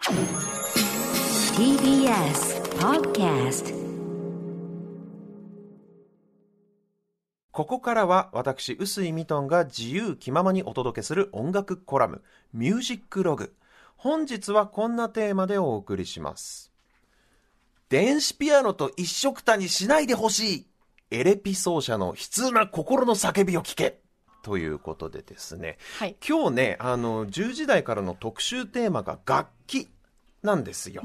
TBS Podcast ここからは私、臼井ミトンが自由気ままにお届けする音楽コラム、ミュージックログ。本日はこんなテーマでお送りします。電子ピアノと一緒くたにしないでほしいエレピ奏者の悲痛な心の叫びを聞けということでですね、はい。今日ね、あの、10時台からの特集テーマが楽器なんですよ。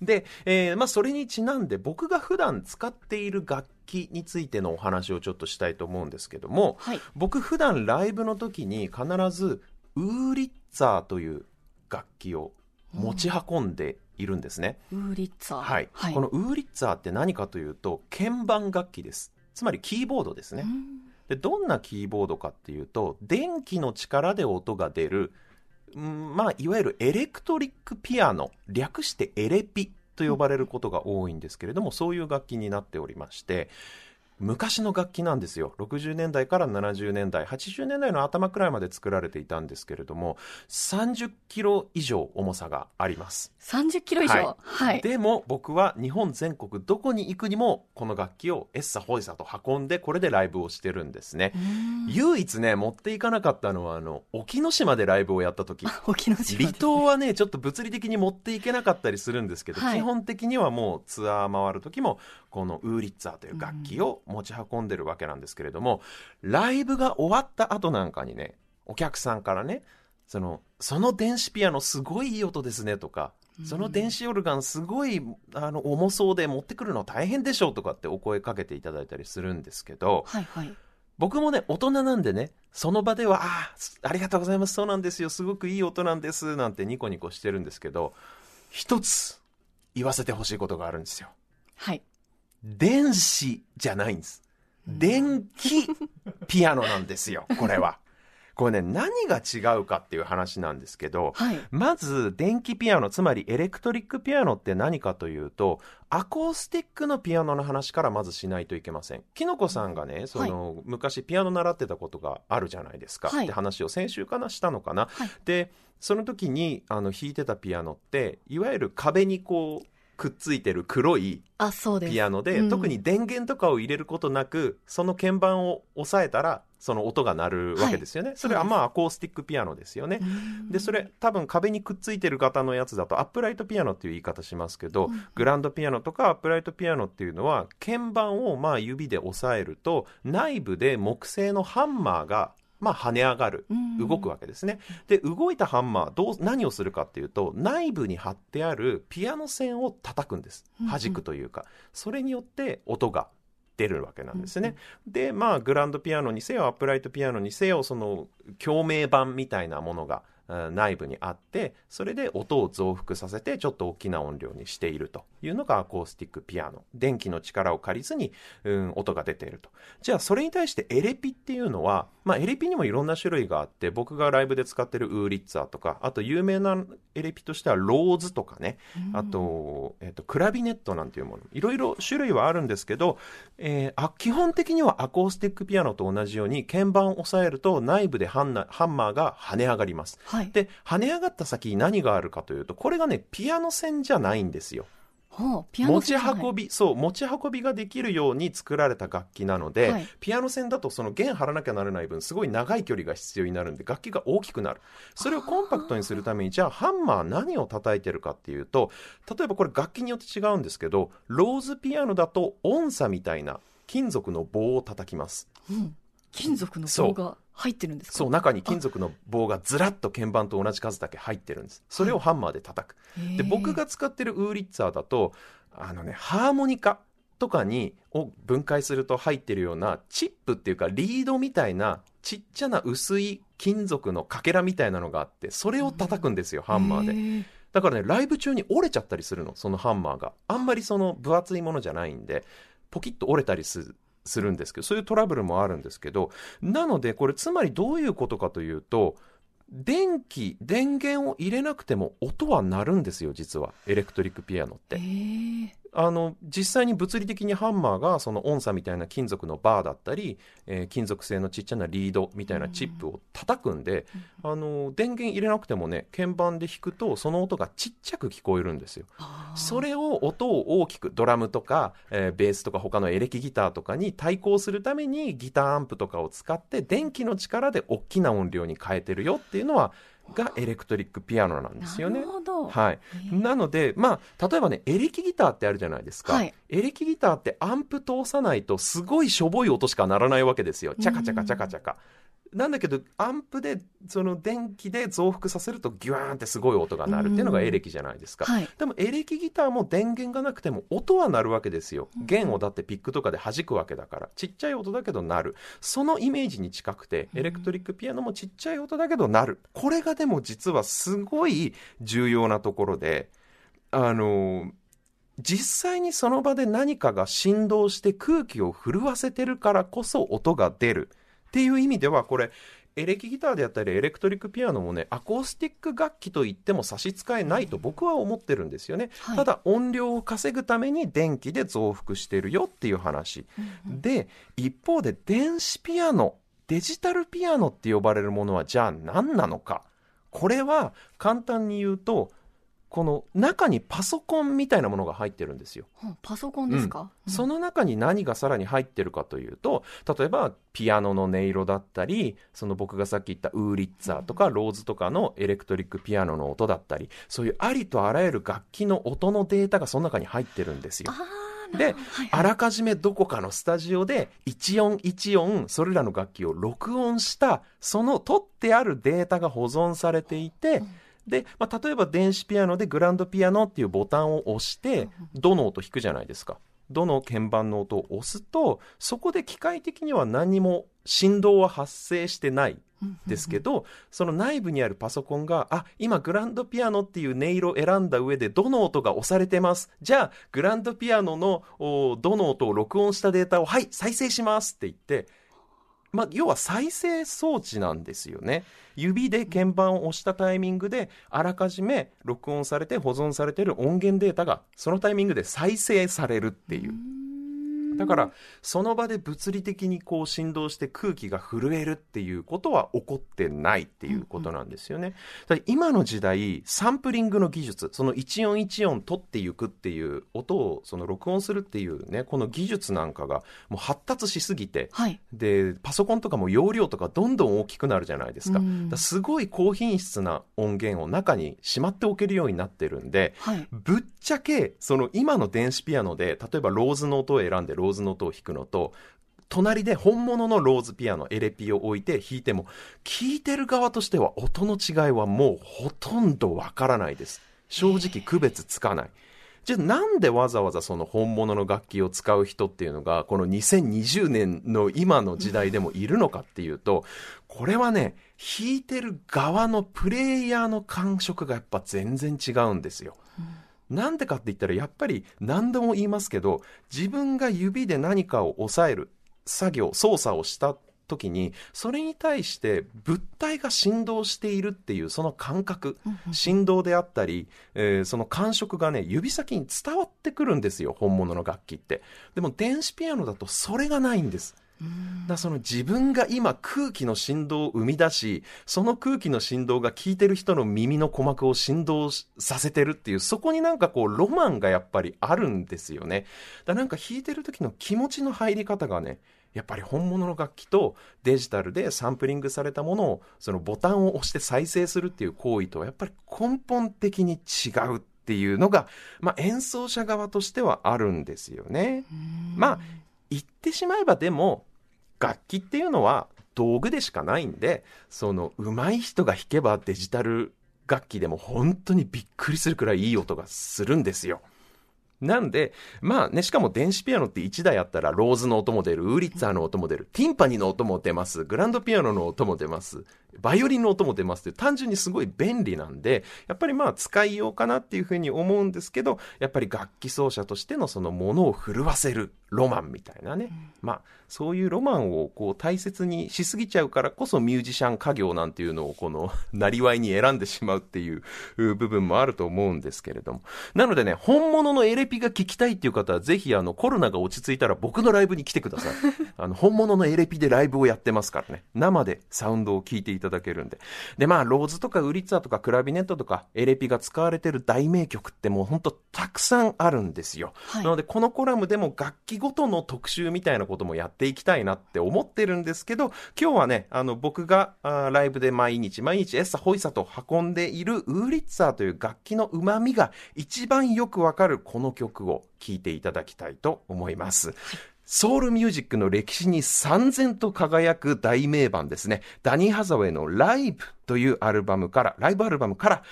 で、えーまあ、それにちなんで僕が普段使っている楽器についてのお話をちょっとしたいと思うんですけども、はい。僕普段ライブの時に必ずウーリッツァーという楽器を持ち運んでいるんですね。ウーリッツァー。はい、このウーリッツァーって何かというと鍵盤楽器です。つまりキーボードですねでどんなキーボードかっていうと電気の力で音が出る、まあ、いわゆるエレクトリックピアノ略してエレピと呼ばれることが多いんですけれども、そういう楽器になっておりまして昔の楽器なんですよ。60年代から70年代80年代の頭くらいまで作られていたんですけれども30キロ以上重さがあります。30キロ以上？はい。でも僕は日本全国どこに行くにもこの楽器をエッサホイサと運んでこれでライブをしてるんですね。唯一ね持っていかなかったのはあの沖ノ島でライブをやった時。沖ノ島ね。離島はねちょっと物理的に持っていけなかったりするんですけど、はい。基本的にはもうツアー回る時もこのウーリッツァーという楽器を持ち運んでるわけなんですけれども、ライブが終わった後なんかにねお客さんからねそのその電子ピアノすごいいい音ですねとかその電子オルガンすごいあの重そうで持ってくるの大変でしょうとかってお声かけていただいたりするんですけど、はいはい。僕もね、大人なんでね、その場では、あありがとうございます、そうなんですよ、すごくいい音なんです、なんてニコニコしてるんですけど、一つ言わせてほしいことがあるんですよ。はい。電子じゃないんです。電気ピアノなんですよ、これは。これね、何が違うかっていう話なんですけど、はい。まず電気ピアノつまりエレクトリックピアノって何かというとアコースティックのピアノの話からまずしないといけません。きのこさんがねその、昔ピアノ習ってたことがあるじゃないですか、はい。って話を先週かなしたのかな、はい。でその時にあの弾いてたピアノっていわゆる壁にこうくっついてる黒い。ピアノで、うん。特に電源とかを入れることなくその鍵盤を押さえたらその音が鳴るわけですよね、それはそうです。まあアコースティックピアノですよね、うん。でそれ多分壁にくっついてる型のやつだとアップライトピアノっていう言い方しますけど、グランドピアノとかアップライトピアノっていうのは鍵盤をまあ指で押さえると内部で木製のハンマーがまあ跳ね上がるうん。動くわけですね。で動いたハンマーどう何をするかっていうと内部に貼ってあるピアノ線を叩くんです。弾くというか。それによって音が出るわけなんですね。で、まあ、グランドピアノにせよ、アップライトピアノにせよ、その、共鳴板みたいなものが、うん内部にあって、それで音を増幅させて、ちょっと大きな音量にしているというのがアコースティックピアノ。電気の力を借りずに、うん、音が出ていると。じゃあ、それに対してエレピっていうのは、まあ、エレピにもいろんな種類があって、僕がライブで使ってるウーリッツァーとか、あと有名なエレピとしてはローズとかね、あと、えっ、と、クラビネットなんていうもの、いろいろ種類はあるんですけど、えーあ基本的にはアコースティックピアノと同じように鍵盤を押さえると内部でハンナハンマーが跳ね上がります。はい。で、跳ね上がった先に何があるかというと、これがね、ピアノ線じゃないんですよ。持ち運び、そう、持ち運びができるように作られた楽器なので、はいピアノ線だとその弦張らなきゃならない分、すごい長い距離が必要になるんで、楽器が大きくなる。それをコンパクトにするために、じゃあハンマー何を叩いてるかっていうと、例えばこれ楽器によって違うんですけど、ローズピアノだと音叉みたいな金属の棒を叩きます。うん金属の棒が入ってるんですか？そう、中に金属の棒がずらっと鍵盤と同じ数だけ入ってるんです。それをハンマーで叩く。へーで僕が使ってるウーリッツァーだとあのねハーモニカとかにを分解すると入ってるようなチップっていうかリードみたいなちっちゃな薄い金属のかけらみたいなのがあってそれを叩くんですよハンマーでだからね、ライブ中に折れちゃったりするの、そのハンマーが。あんまりその分厚いものじゃないんで、ポキッと折れたりする。するんですけど、そういうトラブルもあるんですけど、なので、これつまりどういうことかというと、電気、電源を入れなくても音は鳴るんですよ、実は。エレクトリックピアノって。えーあの、実際に物理的にハンマーがその音差みたいな金属のバーだったり、えー金属製のちっちゃなリードみたいなチップを叩くんで、あの、電源入れなくてもね、鍵盤で弾くとその音がちっちゃく聞こえるんですよ。それを音を大きくドラムとか、えーベースとか他のエレキギターとかに対抗するためにギターアンプとかを使って電気の力で大きな音量に変えてるよっていうのはがエレクトリックピアノなんですよねなる。ほど。はい、なので、まあ、例えばね、エレキギターってあるじゃないですか。はいエレキギターってアンプ通さないとすごいしょぼい音しか鳴らないわけですよ。チャカチャカチャカチャカ。なんだけど、アンプで、その電気で増幅させるとギューンってすごい音が鳴るっていうのがエレキじゃないですか。はい。でもエレキギターも電源がなくても音は鳴るわけですよ。弦をだってピックとかで弾くわけだから。ちっちゃい音だけど鳴る。そのイメージに近くて、エレクトリックピアノもちっちゃい音だけど鳴る。これがでも実はすごい重要なところで、あの、実際にその場で何かが振動して空気を震わせてるからこそ音が出るっていう意味ではこれエレキギターであったりエレクトリックピアノもねアコースティック楽器といっても差し支えないと僕は思ってるんですよね、はい。ただ音量を稼ぐために電気で増幅してるよっていう話、で一方で電子ピアノデジタルピアノって呼ばれるものはじゃあ何なのか。これは簡単に言うとこの中にパソコンみたいなものが入ってるんですよ。うんパソコンですか、うん。その中に何がさらに入ってるかというと例えばピアノの音色だったりその僕がさっき言ったウーリッツァーとかローズとかのエレクトリックピアノの音だったりそういうありとあらゆる楽器の音のデータがその中に入ってるんですよ。でるほど。はいあらかじめどこかのスタジオで一音一音それらの楽器を録音したその取ってあるデータが保存されていて、で、まあ、例えば電子ピアノでグランドピアノっていうボタンを押して、どの音弾くじゃないですか。どの鍵盤の音を押すと、そこで機械的には何も振動は発生してないですけど、その内部にあるパソコンが、あ、今グランドピアノっていう音色を選んだ上でどの音が押されてます。じゃあ、グランドピアノのおどの音を録音したデータを、はい、再生しますって言って、まあ、要は再生装置なんですよね。指で鍵盤を押したタイミングで、あらかじめ録音されて保存されている音源データが、そのタイミングで再生されるっていう。だから、その場で物理的にこう振動して空気が震えるっていうことは起こってないっていうことなんですよね。だ今の時代、サンプリングの技術、その一音一音取っていくっていう音をその録音するっていうね、この技術なんかがもう発達しすぎて、はい。で、パソコンとかも容量とかどんどん大きくなるじゃないですか。うんだからすごい高品質な音源を中にしまっておけるようになってるんで、はい。ぶっちゃけ、その今の電子ピアノで、例えばローズの音を選んでロローズの音を弾くのと、隣で本物のローズピアノ、エレピを置いて弾いても、聴いてる側としては音の違いはもうほとんどわからないです。正直区別つかない。じゃあなんでわざわざその本物の楽器を使う人っていうのが、この2020年の今の時代でもいるのかっていうと、これはね、弾いてる側のプレイヤーの感触がやっぱ全然違うんですよ。なんでかって言ったら、やっぱり何度も言いますけど、自分が指で何かを押さえる作業、操作をした時に、それに対して物体が振動しているっていうその感覚、振動であったり、えーその感触がね、指先に伝わってくるんですよ、本物の楽器って。でも電子ピアノだとそれがないんです。だその自分が今空気の振動を生み出し、その空気の振動が聞いてる人の耳の鼓膜を振動しさせてるっていう、そこになんかこうロマンがやっぱりあるんですよね。だなんか弾いてる時の気持ちの入り方がね、やっぱり本物の楽器とデジタルでサンプリングされたものをそのボタンを押して再生するっていう行為とはやっぱり根本的に違うっていうのが、まあ演奏者側としてはあるんですよね。まあ言ってしまえばでも楽器っていうのは道具でしかないんでその上手い人が弾けばデジタル楽器でも本当にびっくりするくらいいい音がするんですよ。なんで、まあね、しかも電子ピアノって1台あったら、ローズの音も出る、ウーリッツァーの音も出る、ティンパニの音も出ます、グランドピアノの音も出ます。バイオリンの音も出ますって単純にすごい便利なんで、やっぱりまあ使いようかなっていうふうに思うんですけど、やっぱり楽器奏者としてのそのものを震わせるロマンみたいなね。まあ、そういうロマンをこう大切にしすぎちゃうからこそミュージシャン家業なんていうのをこの、なりわいに選んでしまうっていう部分もあると思うんですけれども。なのでね、本物のエレピが聞きたいっていう方はぜひあのコロナが落ち着いたら僕のライブに来てください。あの、本物のエレピでライブをやってますからね。生でサウンドを聞いていただけるんで。で、まあ、ローズとかウリッツァとかクラビネットとかエレピが使われてる大名曲ってもうほんとたくさんあるんですよ。はいなので、このコラムでも楽器ごとの特集みたいなこともやっていきたいなって思ってるんですけど、今日はね、あの、僕があーライブで毎日毎日エッサホイサと運んでいるウーリッツァーという楽器の旨味が一番よくわかるこの曲を聴いていただきたいと思います。ソウルミュージックの歴史に三千と輝く大名盤ですね。ダニー・ハザウェイのライブというアルバムから、ライブアルバムから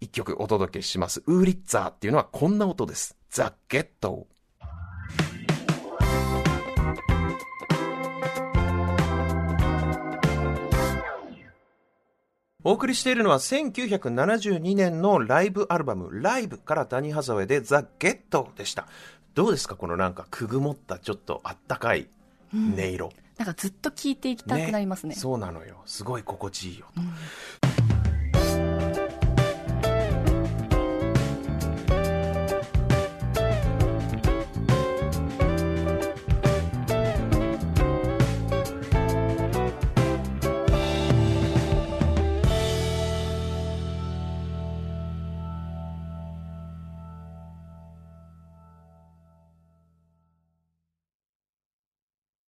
一曲お届けします。ウーリッツァーっていうのはこんな音です。ザ・ゲット。お送りしているのは1972年のライブアルバムライブからダニー・ハザウェイでザ・ゲットでした。どうですか？このなんかくぐもったちょっとあったかい音色。なんかずっと聞いていきたくなりますね。そうなのよ。すごい心地いいよと。